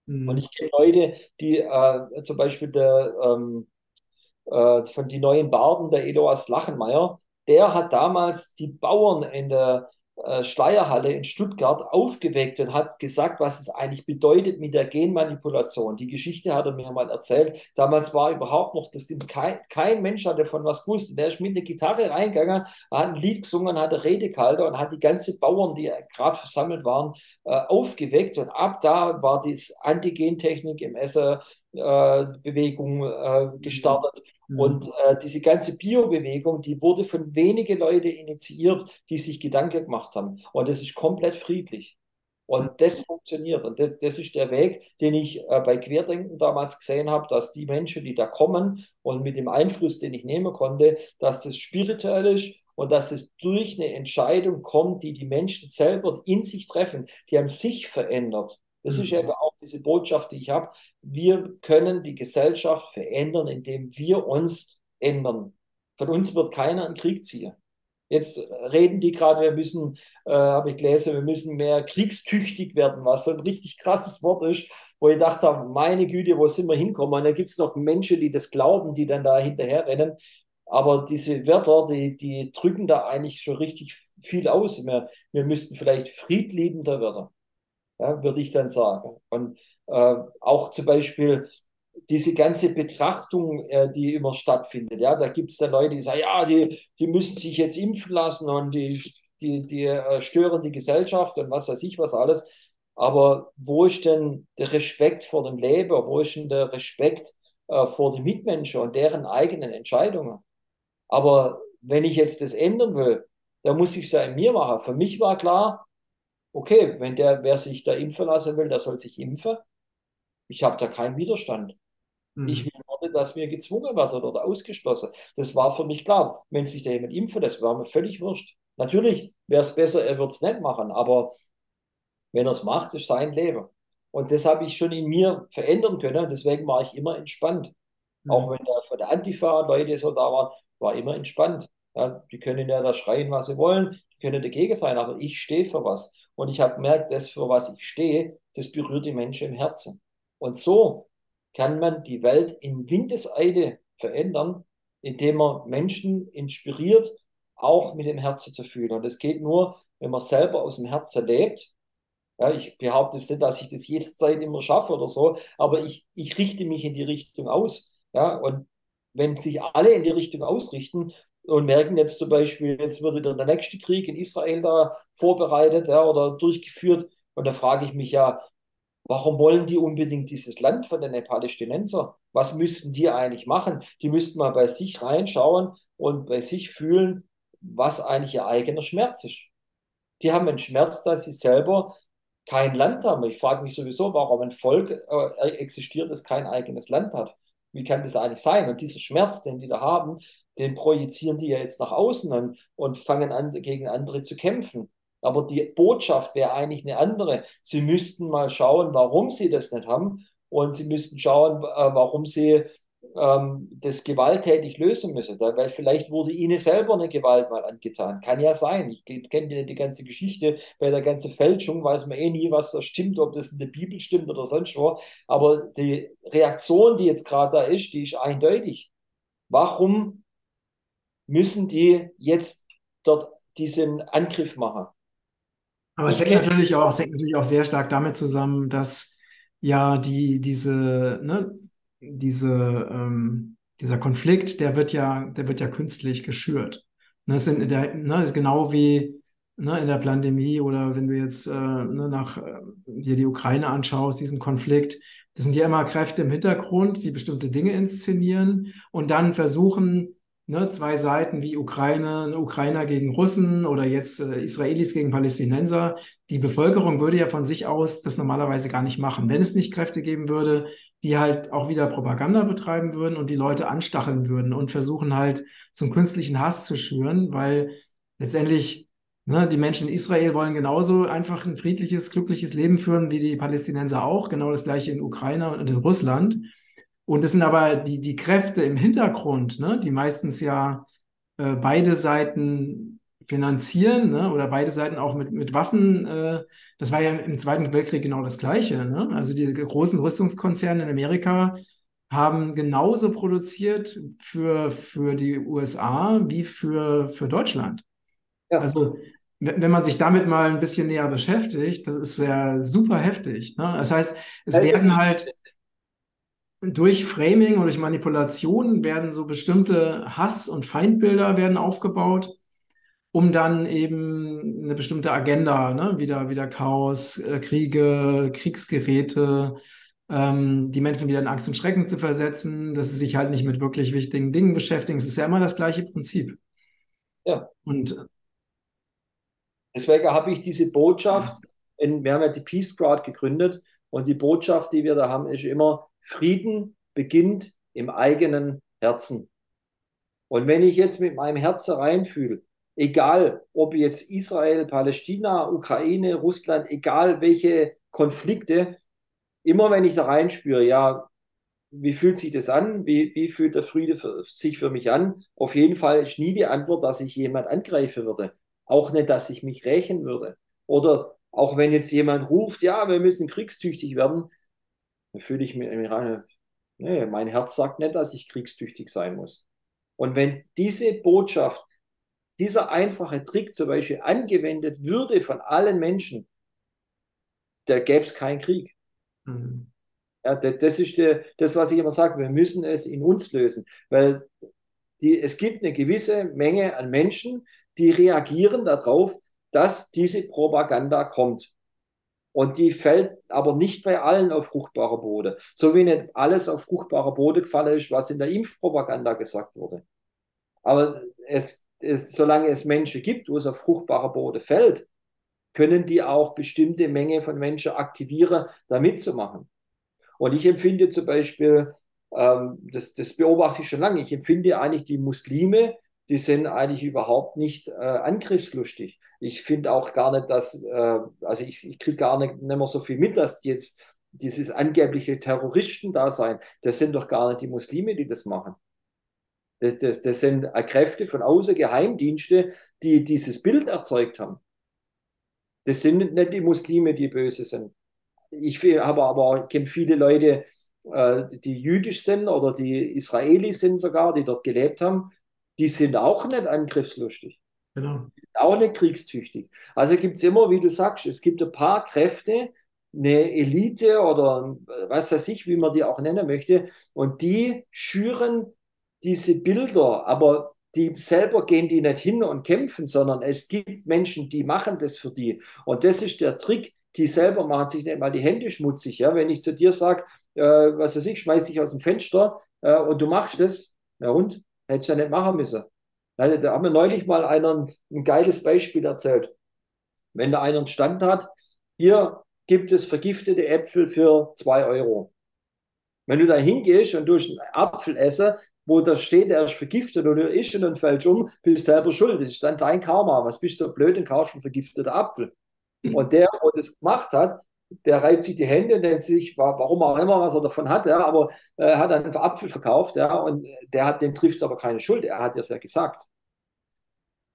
Speaker 2: Mhm. Und ich kenne Leute, die äh, zum Beispiel der, ähm, äh, von die neuen Barden, der Edoas Lachenmeier, der hat damals die Bauern in der Schleierhalle in Stuttgart aufgeweckt und hat gesagt, was es eigentlich bedeutet mit der Genmanipulation. Die Geschichte hat er mir mal erzählt. Damals war überhaupt noch, dass kein, kein Mensch hatte von was gewusst. Der ist mit der Gitarre reingegangen, hat ein Lied gesungen, hat eine Rede gehalten und hat die ganzen Bauern, die gerade versammelt waren, äh, aufgeweckt. Und ab da war die Antigentechnik im Esser äh, Bewegung äh, gestartet. Mhm. Und äh, diese ganze Bio-Bewegung, die wurde von wenigen Leuten initiiert, die sich Gedanken gemacht haben. Und das ist komplett friedlich. Und das funktioniert. Und das, das ist der Weg, den ich äh, bei Querdenken damals gesehen habe, dass die Menschen, die da kommen und mit dem Einfluss, den ich nehmen konnte, dass das spirituell ist und dass es durch eine Entscheidung kommt, die die Menschen selber in sich treffen, die haben sich verändert. Das mhm. ist eben auch diese Botschaft, die ich habe. Wir können die Gesellschaft verändern, indem wir uns ändern. Von uns wird keiner einen Krieg ziehen. Jetzt reden die gerade, wir müssen, äh, habe ich gelesen, wir müssen mehr kriegstüchtig werden, was so ein richtig krasses Wort ist, wo ich dachte, meine Güte, wo sind wir hinkommen? Und da gibt es noch Menschen, die das glauben, die dann da hinterher rennen. Aber diese Wörter, die, die drücken da eigentlich schon richtig viel aus. Wir, wir müssten vielleicht friedliebender werden ja, würde ich dann sagen. Und äh, auch zum Beispiel diese ganze Betrachtung, äh, die immer stattfindet, ja, da gibt es dann Leute, die sagen, ja, die, die müssen sich jetzt impfen lassen und die, die, die äh, stören die Gesellschaft und was weiß ich was alles. Aber wo ist denn der Respekt vor dem Leben? Wo ist denn der Respekt äh, vor den Mitmenschen und deren eigenen Entscheidungen? Aber wenn ich jetzt das ändern will, dann muss ich es ja in mir machen. Für mich war klar, okay, wenn der, wer sich da impfen lassen will, der soll sich impfen. Ich habe da keinen Widerstand. Mhm. Ich will nur dass mir gezwungen wird oder ausgeschlossen. Das war für mich klar. Wenn sich da jemand impfen das war mir völlig wurscht. Natürlich wäre es besser, er wird es nicht machen, aber wenn er es macht, ist sein Leben. Und das habe ich schon in mir verändern können. Deswegen war ich immer entspannt. Mhm. Auch wenn da von der Antifa Leute so da waren, war immer entspannt. Ja, die können ja da schreien, was sie wollen, die können dagegen sein, aber ich stehe für was. Und ich habe gemerkt, das, für was ich stehe, das berührt die Menschen im Herzen. Und so kann man die Welt in Windeseile verändern, indem man Menschen inspiriert, auch mit dem Herzen zu fühlen. Und das geht nur, wenn man selber aus dem Herzen lebt. Ja, ich behaupte nicht, dass ich das jederzeit immer schaffe oder so, aber ich, ich richte mich in die Richtung aus. Ja, und wenn sich alle in die Richtung ausrichten, und merken jetzt zum Beispiel, jetzt wird wieder der nächste Krieg in Israel da vorbereitet ja, oder durchgeführt. Und da frage ich mich ja, warum wollen die unbedingt dieses Land von den Palästinensern? Was müssten die eigentlich machen? Die müssten mal bei sich reinschauen und bei sich fühlen, was eigentlich ihr eigener Schmerz ist. Die haben einen Schmerz, dass sie selber kein Land haben. Ich frage mich sowieso, warum ein Volk äh, existiert, das kein eigenes Land hat. Wie kann das eigentlich sein? Und dieser Schmerz, den die da haben, den projizieren die ja jetzt nach außen an und fangen an, gegen andere zu kämpfen. Aber die Botschaft wäre eigentlich eine andere. Sie müssten mal schauen, warum sie das nicht haben und sie müssten schauen, äh, warum sie ähm, das gewalttätig lösen müssen. Weil vielleicht wurde ihnen selber eine Gewalt mal angetan. Kann ja sein. Ich kenne die ganze Geschichte. Bei der ganzen Fälschung weiß man eh nie, was da stimmt, ob das in der Bibel stimmt oder sonst wo. Aber die Reaktion, die jetzt gerade da ist, die ist eindeutig. Warum müssen die jetzt dort diesen Angriff machen.
Speaker 1: Aber es hängt natürlich auch, es hängt natürlich auch sehr stark damit zusammen, dass ja die, diese, ne, diese, ähm, dieser Konflikt, der wird ja, der wird ja künstlich geschürt. Ne, das sind der, ne, genau wie ne, in der Pandemie oder wenn du jetzt äh, ne, nach äh, dir die Ukraine anschaust, diesen Konflikt, das sind ja immer Kräfte im Hintergrund, die bestimmte Dinge inszenieren und dann versuchen, ne, zwei Seiten wie Ukraine, Ukrainer gegen Russen oder jetzt äh, Israelis gegen Palästinenser. Die Bevölkerung würde ja von sich aus das normalerweise gar nicht machen, wenn es nicht Kräfte geben würde, die halt auch wieder Propaganda betreiben würden und die Leute anstacheln würden und versuchen halt zum künstlichen Hass zu schüren, weil letztendlich ne, die Menschen in Israel wollen genauso einfach ein friedliches, glückliches Leben führen wie die Palästinenser auch, genau das gleiche in Ukraine und in Russland. Und es sind aber die, die Kräfte im Hintergrund, ne, die meistens ja äh, beide Seiten finanzieren ne, oder beide Seiten auch mit, mit Waffen. Äh, das war ja im Zweiten Weltkrieg genau das Gleiche. Ne? Also die großen Rüstungskonzerne in Amerika haben genauso produziert für, für die USA wie für, für Deutschland. Ja. Also wenn man sich damit mal ein bisschen näher beschäftigt, das ist ja super heftig. Ne? Das heißt, es werden halt durch Framing und durch Manipulation werden so bestimmte Hass- und Feindbilder werden aufgebaut, um dann eben eine bestimmte Agenda, ne, wieder, wieder Chaos, äh, Kriege, Kriegsgeräte, ähm, die Menschen wieder in Angst und Schrecken zu versetzen, dass sie sich halt nicht mit wirklich wichtigen Dingen beschäftigen. Es ist ja immer das gleiche Prinzip.
Speaker 2: Ja. Und deswegen habe ich diese Botschaft, in, wir haben ja die Peace Crowd gegründet und die Botschaft, die wir da haben, ist immer, Frieden beginnt im eigenen Herzen. Und wenn ich jetzt mit meinem Herzen reinfühle, egal ob jetzt Israel, Palästina, Ukraine, Russland, egal welche Konflikte, immer wenn ich da reinspüre, ja, wie fühlt sich das an? Wie, wie fühlt der Friede für, sich für mich an? Auf jeden Fall ist nie die Antwort, dass ich jemand angreifen würde. Auch nicht, dass ich mich rächen würde. Oder auch wenn jetzt jemand ruft, ja, wir müssen kriegstüchtig werden, dann fühle ich mich nee, mein Herz sagt nicht, dass ich kriegstüchtig sein muss. Und wenn diese Botschaft, dieser einfache Trick zum Beispiel angewendet würde von allen Menschen, da gäbe es keinen Krieg. Mhm. Ja, das ist der, das, was ich immer sage, wir müssen es in uns lösen, weil die, es gibt eine gewisse Menge an Menschen, die reagieren darauf, dass diese Propaganda kommt. Und die fällt aber nicht bei allen auf fruchtbarer Boden. So wie nicht alles auf fruchtbarer Boden gefallen ist, was in der Impfpropaganda gesagt wurde. Aber es, es, solange es Menschen gibt, wo es auf fruchtbarer Boden fällt, können die auch bestimmte Menge von Menschen aktivieren, da mitzumachen. Und ich empfinde zum Beispiel, ähm, das, das beobachte ich schon lange, ich empfinde eigentlich die Muslime, die sind eigentlich überhaupt nicht äh, angriffslustig ich finde auch gar nicht, dass, äh, also ich, ich kriege gar nicht, nicht mehr so viel mit, dass jetzt dieses angebliche Terroristen da sein, das sind doch gar nicht die Muslime, die das machen. Das, das, das sind Kräfte von außen, Geheimdienste, die dieses Bild erzeugt haben. Das sind nicht die Muslime, die böse sind. Ich habe aber kenne viele Leute, äh, die jüdisch sind oder die Israelis sind sogar, die dort gelebt haben, die sind auch nicht angriffslustig. Genau. Auch nicht kriegstüchtig. Also gibt es immer, wie du sagst, es gibt ein paar Kräfte, eine Elite oder was weiß ich, wie man die auch nennen möchte, und die schüren diese Bilder, aber die selber gehen die nicht hin und kämpfen, sondern es gibt Menschen, die machen das für die. Und das ist der Trick, die selber machen sich nicht mal die Hände schmutzig. Ja? Wenn ich zu dir sage, äh, was weiß ich, schmeiß dich aus dem Fenster äh, und du machst das, ja und? Hättest du ja nicht machen müssen. Also, da haben wir neulich mal einer ein geiles Beispiel erzählt. Wenn da einer einen Stand hat, hier gibt es vergiftete Äpfel für zwei Euro. Wenn du da hingehst und durch einen Apfel esse, wo da steht, er ist vergiftet oder ist und dann fällst um, bist du selber schuld. Das ist dann dein Karma. Was bist du so blöd und kaufst einen vergifteten Apfel? Mhm. Und der, der das gemacht hat, der reibt sich die Hände und denkt sich, warum auch immer, was er davon hat, ja, aber er äh, hat einen Apfel verkauft, ja, und der hat, dem trifft aber keine Schuld, er hat es ja gesagt.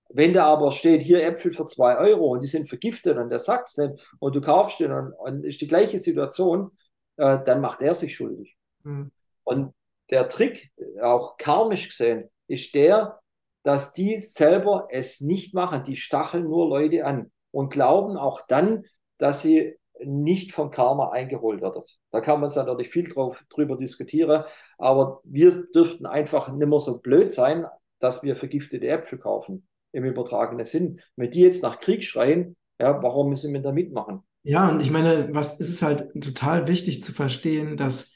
Speaker 2: Wenn da aber steht, hier Äpfel für zwei Euro und die sind vergiftet und der sagt es nicht und du kaufst den und, und ist die gleiche Situation, äh, dann macht er sich schuldig. Mhm. Und der Trick, auch karmisch gesehen, ist der, dass die selber es nicht machen. Die stacheln nur Leute an und glauben auch dann, dass sie nicht vom Karma eingeholt wird. Da kann man natürlich viel drauf, drüber diskutieren, aber wir dürften einfach nicht mehr so blöd sein, dass wir vergiftete Äpfel kaufen, im übertragenen Sinn. Wenn die jetzt nach Krieg schreien, ja, warum müssen wir da mitmachen?
Speaker 1: Ja, und ich meine, was ist es halt total wichtig zu verstehen, dass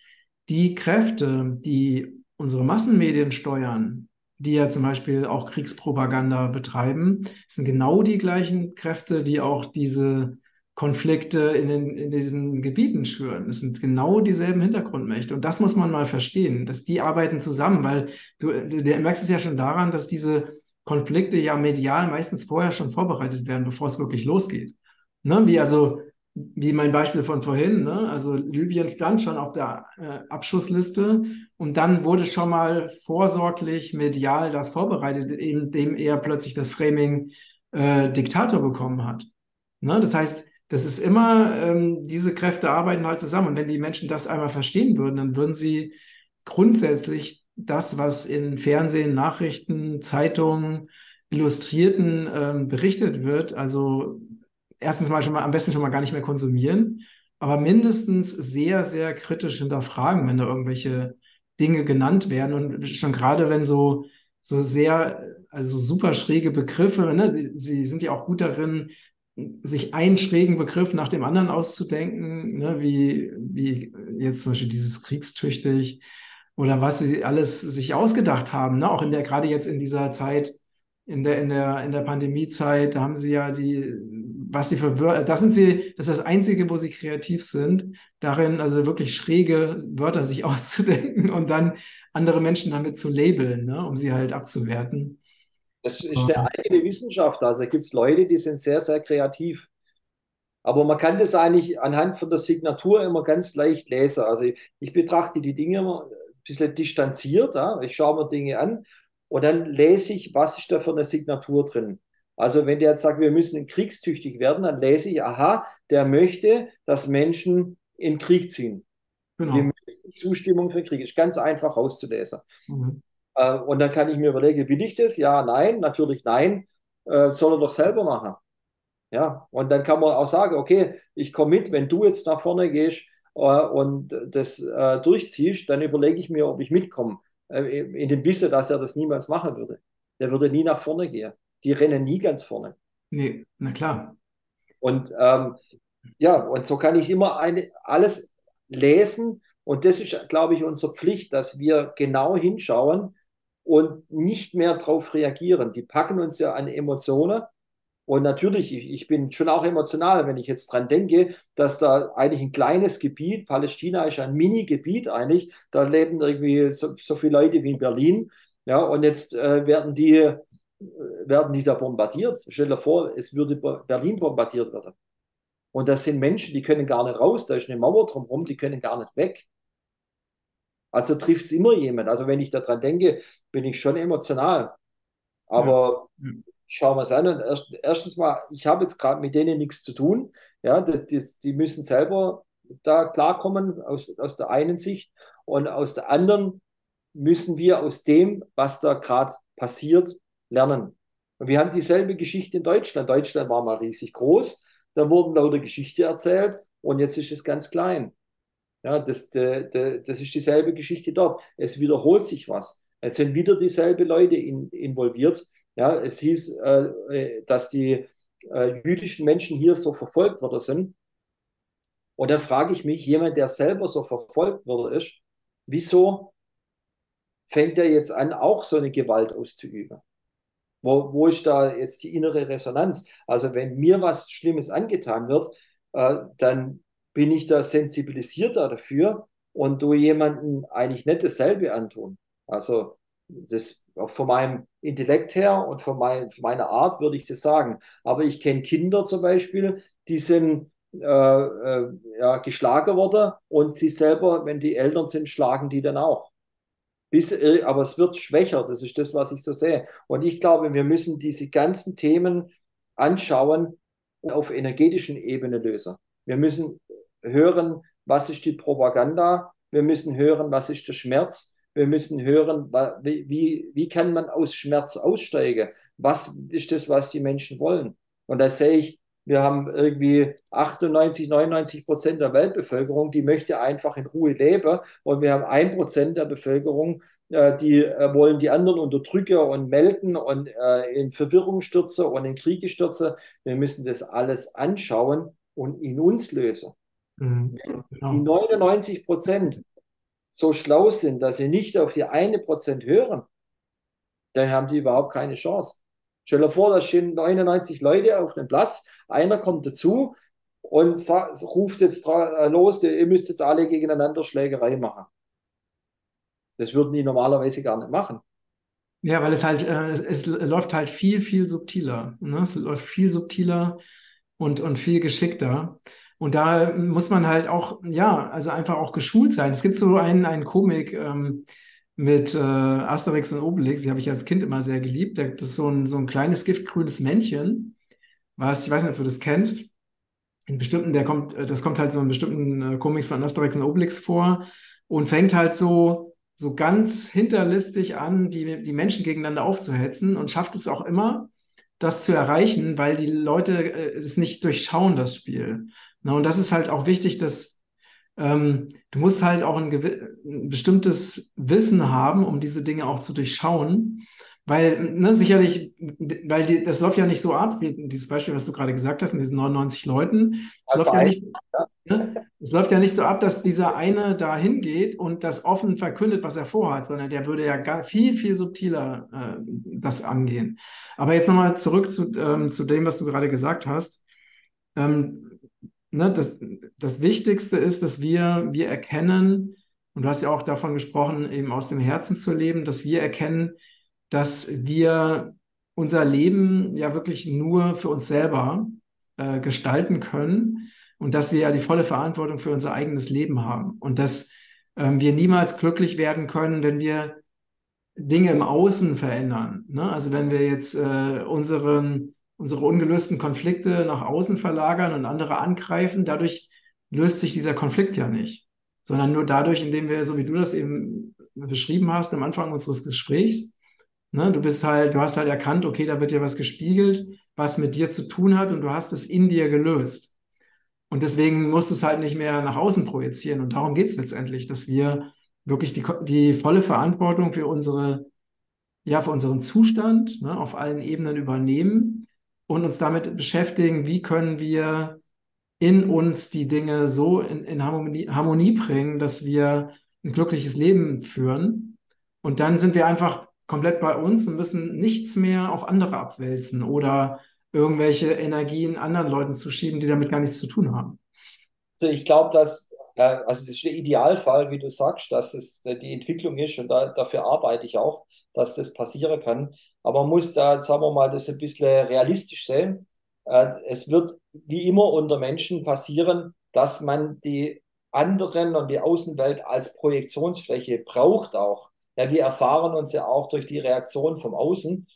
Speaker 1: die Kräfte, die unsere Massenmedien steuern, die ja zum Beispiel auch Kriegspropaganda betreiben. Sind genau die gleichen Kräfte, die auch diese Konflikte in, den, in diesen Gebieten schüren. Es sind genau dieselben Hintergrundmächte. Und das muss man mal verstehen, dass die arbeiten zusammen, weil du, du merkst es ja schon daran, dass diese Konflikte ja medial meistens vorher schon vorbereitet werden, bevor es wirklich losgeht. Ne? Wie also, wie mein Beispiel von vorhin, ne? also Libyen stand schon auf der äh, Abschussliste und dann wurde schon mal vorsorglich medial das vorbereitet, indem er plötzlich das Framing äh, Diktator bekommen hat. Ne? Das heißt, das ist immer, ähm, diese Kräfte arbeiten halt zusammen. Und wenn die Menschen das einmal verstehen würden, dann würden sie grundsätzlich das, was in Fernsehen, Nachrichten, Zeitungen, Illustrierten ähm, berichtet wird, also erstens mal schon mal am besten schon mal gar nicht mehr konsumieren, aber mindestens sehr, sehr kritisch hinterfragen, wenn da irgendwelche Dinge genannt werden. Und schon gerade wenn so, so sehr, also super schräge Begriffe, ne, sie sind ja auch gut darin, sich einen schrägen Begriff nach dem anderen auszudenken, ne, wie, wie jetzt zum Beispiel dieses kriegstüchtig oder was sie alles sich ausgedacht haben, ne, auch in der, gerade jetzt in dieser Zeit, in der, in der, in der Pandemiezeit, da haben sie ja die, was sie für das sind sie, das ist das Einzige, wo sie kreativ sind, darin also wirklich schräge Wörter sich auszudenken und dann andere Menschen damit zu labeln, ne, um sie halt abzuwerten.
Speaker 2: Das ist eine eigene Wissenschaft. Also gibt es Leute, die sind sehr, sehr kreativ. Aber man kann das eigentlich anhand von der Signatur immer ganz leicht lesen. Also ich, ich betrachte die Dinge immer bisschen distanziert. Ja? Ich schaue mir Dinge an und dann lese ich, was ist da für eine Signatur drin. Also wenn der jetzt sagt, wir müssen kriegstüchtig werden, dann lese ich, aha, der möchte, dass Menschen in Krieg ziehen. Genau. Die Zustimmung für Krieg ist ganz einfach rauszulesen. Mhm. Äh, und dann kann ich mir überlegen, will ich das? Ja, nein, natürlich nein. Äh, soll er doch selber machen. Ja, und dann kann man auch sagen, okay, ich komme mit, wenn du jetzt nach vorne gehst und das äh, durchziehst, dann überlege ich mir, ob ich mitkomme. Äh, in dem Wissen, dass er das niemals machen würde. Der würde nie nach vorne gehen. Die rennen nie ganz vorne.
Speaker 1: Nee, na klar.
Speaker 2: Und ähm, ja, und so kann ich immer eine, alles lesen. Und das ist, glaube ich, unsere Pflicht, dass wir genau hinschauen, und nicht mehr darauf reagieren. Die packen uns ja an Emotionen. Und natürlich, ich, bin schon auch emotional, wenn ich jetzt dran denke, dass da eigentlich ein kleines Gebiet, Palästina ist ein Mini-Gebiet eigentlich, da leben irgendwie so, so viele Leute wie in Berlin. Ja, und jetzt äh, werden die äh, werden die da bombardiert. Stell dir vor, es würde Berlin bombardiert werden. Und das sind Menschen, die können gar nicht raus, da ist eine Mauer drumherum, die können gar nicht weg. Also trifft es immer jemand. Also wenn ich daran denke, bin ich schon emotional. Aber ja. Schauen wir es an. Und erst, erstens mal, ich habe jetzt gerade mit denen nichts zu tun. Ja, das, das, die müssen selber da klarkommen aus, aus der einen Sicht. Und aus der anderen müssen wir aus dem, was da gerade passiert, lernen. Und wir haben dieselbe Geschichte in Deutschland. Deutschland war mal riesig groß. Da wurden lauter Geschichte erzählt und jetzt ist es ganz klein. Ja, das, de, de, das ist dieselbe Geschichte dort. Es wiederholt sich was. Es sind wieder dieselben Leute in, involviert. Ja, es hieß, äh, dass die äh, jüdischen Menschen hier so verfolgt worden sind. Und dann frage ich mich, jemand, der selber so verfolgt worden ist, wieso fängt er jetzt an, auch so eine Gewalt auszuüben? Wo, wo ist da jetzt die innere Resonanz? Also wenn mir was Schlimmes angetan wird, äh, dann bin ich da sensibilisierter dafür und du jemanden eigentlich nicht dasselbe antun. Also das auch von meinem Intellekt her und von, mein, von meiner Art würde ich das sagen. Aber ich kenne Kinder zum Beispiel, die sind äh, äh, ja, geschlagen worden und sie selber, wenn die Eltern sind, schlagen die dann auch. Bis, äh, aber es wird schwächer, das ist das, was ich so sehe. Und ich glaube, wir müssen diese ganzen Themen anschauen und auf energetischen Ebene lösen. Wir müssen hören, was ist die Propaganda, wir müssen hören, was ist der Schmerz, wir müssen hören, wie, wie kann man aus Schmerz aussteigen, was ist das, was die Menschen wollen. Und da sehe ich, wir haben irgendwie 98, 99 Prozent der Weltbevölkerung, die möchte einfach in Ruhe leben. Und wir haben ein Prozent der Bevölkerung, äh, die äh, wollen die anderen unterdrücken und melden und äh, in Verwirrung stürzen und in Kriege stürzen. Wir müssen das alles anschauen und in uns lösen. Mhm. Die 99 Prozent so schlau sind, dass sie nicht auf die eine Prozent hören, dann haben die überhaupt keine Chance. Stell dir vor, da stehen 99 Leute auf dem Platz, einer kommt dazu und ruft jetzt äh, los, ihr müsst jetzt alle gegeneinander Schlägerei machen. Das würden die normalerweise gar nicht machen.
Speaker 1: Ja, weil es halt, äh, es, es, läuft halt viel, viel subtiler. Ne? Es läuft viel subtiler und, und viel geschickter. Und da muss man halt auch, ja, also einfach auch geschult sein. Es gibt so einen, einen Komik ähm, mit äh, Asterix und Obelix, die habe ich als Kind immer sehr geliebt. Das ist so ein, so ein kleines giftgrünes Männchen, was, ich weiß nicht, ob du das kennst. In bestimmten, der kommt, äh, das kommt halt so in bestimmten äh, Comics von Asterix und Obelix vor und fängt halt so, so ganz hinterlistig an, die, die Menschen gegeneinander aufzuhetzen und schafft es auch immer, das zu erreichen, weil die Leute äh, es nicht durchschauen, das Spiel. Na, und das ist halt auch wichtig, dass ähm, du musst halt auch ein, ein, bestimmtes Wissen haben, um diese Dinge auch zu durchschauen. Weil, ne, sicherlich, weil die, das läuft ja nicht so ab, wie dieses Beispiel, was du gerade gesagt hast, mit diesen 99 Leuten. Es läuft, ja nicht, ne, es läuft ja nicht so ab, dass dieser eine da hingeht und das offen verkündet, was er vorhat, sondern der würde ja gar, viel, viel subtiler äh, das angehen. Aber jetzt nochmal zurück zu, ähm, zu dem, was du gerade gesagt hast. Ähm, ne, das, das Wichtigste ist, dass wir, wir erkennen, und du hast ja auch davon gesprochen, eben aus dem Herzen zu leben, dass wir erkennen, dass wir unser Leben ja wirklich nur für uns selber äh, gestalten können und dass wir ja die volle Verantwortung für unser eigenes Leben haben und dass ähm, wir niemals glücklich werden können, wenn wir Dinge im Außen verändern. Ne? Also wenn wir jetzt äh, unseren unsere ungelösten Konflikte nach außen verlagern und andere angreifen, dadurch löst sich dieser Konflikt ja nicht, sondern nur dadurch, indem wir, so wie du das eben beschrieben hast am Anfang unseres Gesprächs, ne, du bist halt, du hast halt erkannt, okay, da wird dir was gespiegelt, was mit dir zu tun hat und du hast es in dir gelöst. Und deswegen musst du es halt nicht mehr nach außen projizieren. Und darum geht es letztendlich, dass wir wirklich die, die volle Verantwortung für unsere, ja, für unseren Zustand ne, auf allen Ebenen übernehmen und uns damit beschäftigen, wie können wir in uns die Dinge so in, in Harmonie, Harmonie bringen, dass wir ein glückliches Leben führen. Und dann sind wir einfach komplett bei uns und müssen nichts mehr auf andere abwälzen oder irgendwelche Energien anderen Leuten zuschieben, die damit gar nichts zu tun haben.
Speaker 2: Also ich glaube, dass, äh, also das ist der Idealfall, wie du sagst, dass es die Entwicklung ist und da, dafür arbeite ich auch, dass das passieren kann. Aber man muss da, sagen wir mal, das ein bisschen realistisch sehen. Äh, es wird wie immer unter Menschen passieren, dass man die anderen und die Außenwelt als Projektionsfläche braucht auch. Ja, wir erfahren uns ja auch durch die Reaktion vom Außen.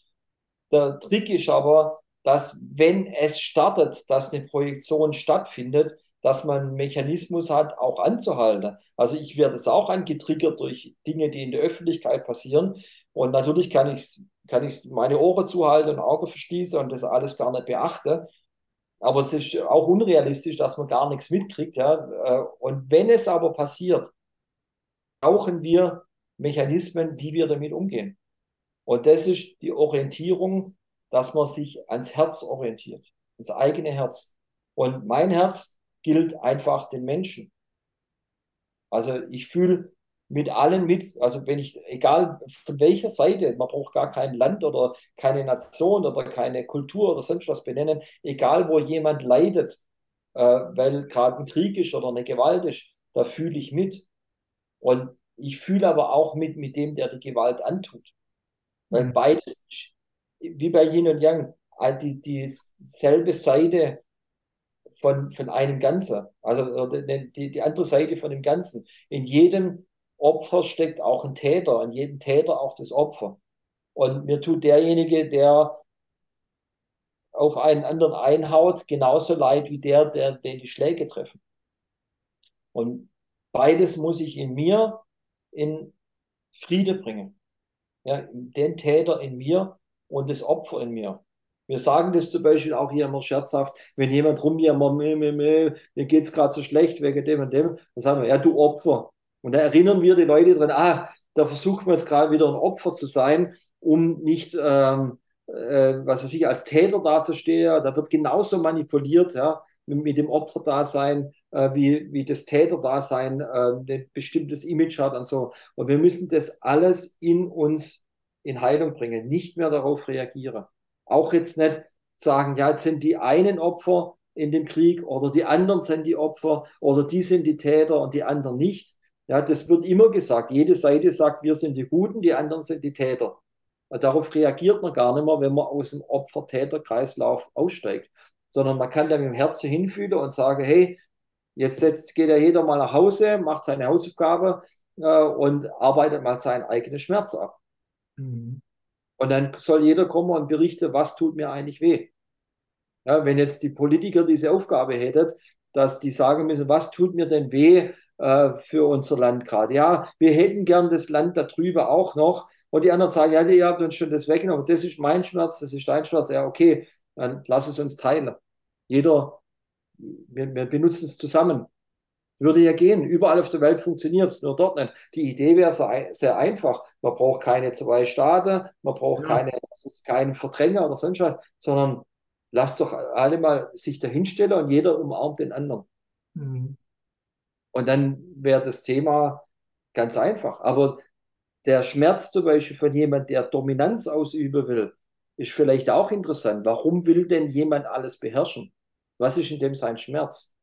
Speaker 2: Der Trick ist aber, dass wenn es startet, dass eine Projektion stattfindet, dass man einen Mechanismus hat, auch anzuhalten. Also ich werde jetzt auch angetriggert durch Dinge, die in der Öffentlichkeit passieren. Und natürlich kann ich, kann ich meine Ohren zuhalten und Augen verschließen und das alles gar nicht beachten. Aber es ist auch unrealistisch, dass man gar nichts mitkriegt. Ja? Und wenn es aber passiert, brauchen wir Mechanismen, wie wir damit umgehen. Und das ist die Orientierung, dass man sich ans Herz orientiert, ans eigene Herz. Und mein Herz gilt einfach den Menschen. Also ich fühle mit allen mit, also wenn ich, egal von welcher Seite, man braucht gar kein Land oder keine Nation oder keine Kultur oder sonst was benennen, egal wo jemand leidet, äh, weil gerade ein Krieg ist oder eine Gewalt ist, da fühle ich mit. Und ich fühle aber auch mit, mit dem, der die Gewalt antut. Weil mhm. beides wie bei Yin und Yang, die, dieselbe Seite von, von einem Ganzen, also die, die andere Seite von dem Ganzen. In jedem Opfer steckt auch ein Täter, in jedem Täter auch das Opfer. Und mir tut derjenige, der auf einen anderen einhaut, genauso leid wie der, der den die Schläge treffen. Und beides muss ich in mir in Friede bringen. Ja, den Täter in mir und das Opfer in mir. Wir sagen das zum Beispiel auch hier immer scherzhaft, wenn jemand rumjammert, mir geht es gerade so schlecht wegen dem und dem, dann sagen wir, ja, du Opfer. Und da erinnern wir die Leute dran, ah, da versuchen wir jetzt gerade wieder ein Opfer zu sein, um nicht, ähm, äh, was weiß ich, als Täter dazustehen. Da wird genauso manipuliert, ja, mit, mit dem Opferdasein, äh, wie, wie das Täterdasein äh, ein bestimmtes Image hat und so. Und wir müssen das alles in uns in Heilung bringen, nicht mehr darauf reagiere. Auch jetzt nicht sagen, ja, jetzt sind die einen Opfer in dem Krieg oder die anderen sind die Opfer oder die sind die Täter und die anderen nicht. Ja, das wird immer gesagt. Jede Seite sagt, wir sind die Guten, die anderen sind die Täter. Darauf reagiert man gar nicht mehr, wenn man aus dem Opfer-Täter-Kreislauf aussteigt, sondern man kann da mit dem Herzen hinfühlen und sagen, hey, jetzt setzt, geht ja jeder mal nach Hause, macht seine Hausaufgabe äh, und arbeitet mal seinen eigenen Schmerz ab. Mhm. Und dann soll jeder kommen und berichten, was tut mir eigentlich weh. Ja, wenn jetzt die Politiker diese Aufgabe hätten, dass die sagen müssen, was tut mir denn weh äh, für unser Land gerade? Ja, wir hätten gern das Land da drüber auch noch. Und die anderen sagen, ja, ihr habt uns schon das weggenommen. Das ist mein Schmerz, das ist dein Schmerz. Ja, okay, dann lass es uns teilen. Jeder, wir, wir benutzen es zusammen. Würde ja gehen. Überall auf der Welt funktioniert es, nur dort nicht. Die Idee wäre sehr, sehr, einfach. Man braucht keine zwei Staaten, man braucht ja. keine, keinen Verdränger oder sonst was, sondern lasst doch alle mal sich dahinstellen und jeder umarmt den anderen. Mhm. Und dann wäre das Thema ganz einfach. Aber der Schmerz zum Beispiel von jemand, der Dominanz ausüben will, ist vielleicht auch interessant. Warum will denn jemand alles beherrschen? Was ist in dem sein Schmerz?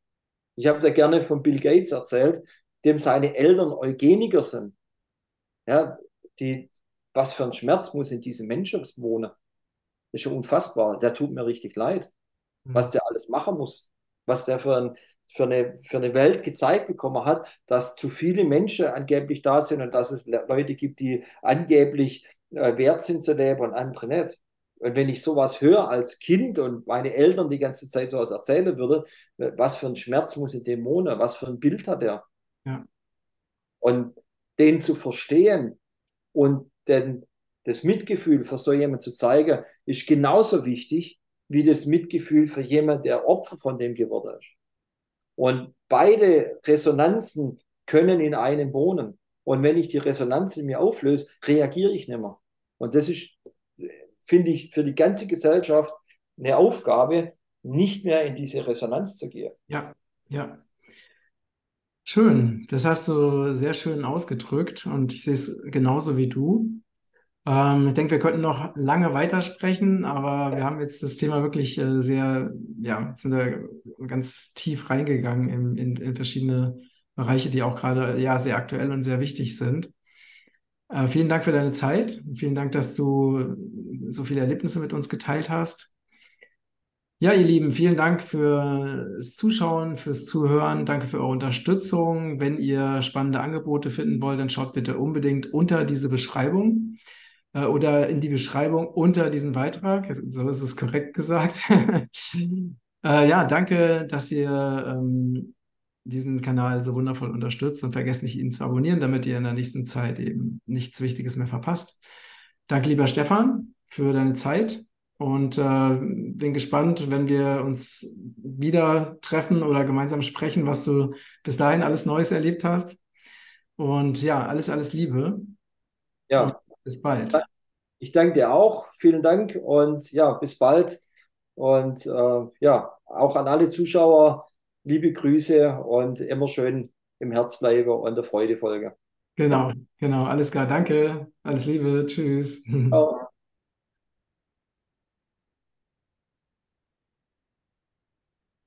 Speaker 2: Ich habe da gerne von Bill Gates erzählt, dem seine Eltern Eugeniker sind. Ja, die, was für ein Schmerz muss in diesem Menschen wohnen? Das ist schon unfassbar. Der tut mir richtig leid, was der alles machen muss, was der für, ein, für, eine, für eine Welt gezeigt bekommen hat, dass zu viele Menschen angeblich da sind und dass es Leute gibt, die angeblich äh, wert sind zu leben und andere nicht. Und wenn ich sowas höre als Kind und meine Eltern die ganze Zeit sowas erzählen würde, was für ein Schmerz muss in dem wohnen, was für ein Bild hat er? Ja. Und den zu verstehen und den, das Mitgefühl für so jemanden zu zeigen, ist genauso wichtig wie das Mitgefühl für jemanden, der Opfer von dem geworden ist. Und beide Resonanzen können in einem wohnen. Und wenn ich die Resonanz in mir auflöse, reagiere ich nicht mehr. Und das ist finde ich, für die ganze Gesellschaft eine Aufgabe, nicht mehr in diese Resonanz zu gehen.
Speaker 1: Ja, ja. Schön, das hast du sehr schön ausgedrückt und ich sehe es genauso wie du. Ähm, ich denke, wir könnten noch lange weitersprechen, aber wir haben jetzt das Thema wirklich äh, sehr, ja, sind da ganz tief reingegangen in, in, in verschiedene Bereiche, die auch gerade ja sehr aktuell und sehr wichtig sind. Äh, vielen Dank für deine Zeit. Vielen Dank, dass du so viele Erlebnisse mit uns geteilt hast. Ja, ihr Lieben, vielen Dank fürs Zuschauen, fürs Zuhören. Danke für eure Unterstützung. Wenn ihr spannende Angebote finden wollt, dann schaut bitte unbedingt unter diese Beschreibung äh, oder in die Beschreibung unter diesen Beitrag. So ist es korrekt gesagt. äh, ja, danke, dass ihr ähm, diesen Kanal so wundervoll unterstützt und vergesst nicht, ihn zu abonnieren, damit ihr in der nächsten Zeit eben nichts Wichtiges mehr verpasst. Danke, lieber Stefan, für deine Zeit und äh, bin gespannt, wenn wir uns wieder treffen oder gemeinsam sprechen, was du bis dahin alles Neues erlebt hast. Und ja, alles, alles Liebe.
Speaker 2: Ja.
Speaker 1: Bis bald.
Speaker 2: Ich danke dir auch. Vielen Dank und ja, bis bald. Und äh, ja, auch an alle Zuschauer liebe Grüße und immer schön im Herz bleiben und der Freude folgen.
Speaker 1: Genau, genau. Alles klar. Danke. Alles Liebe. Tschüss. Ciao.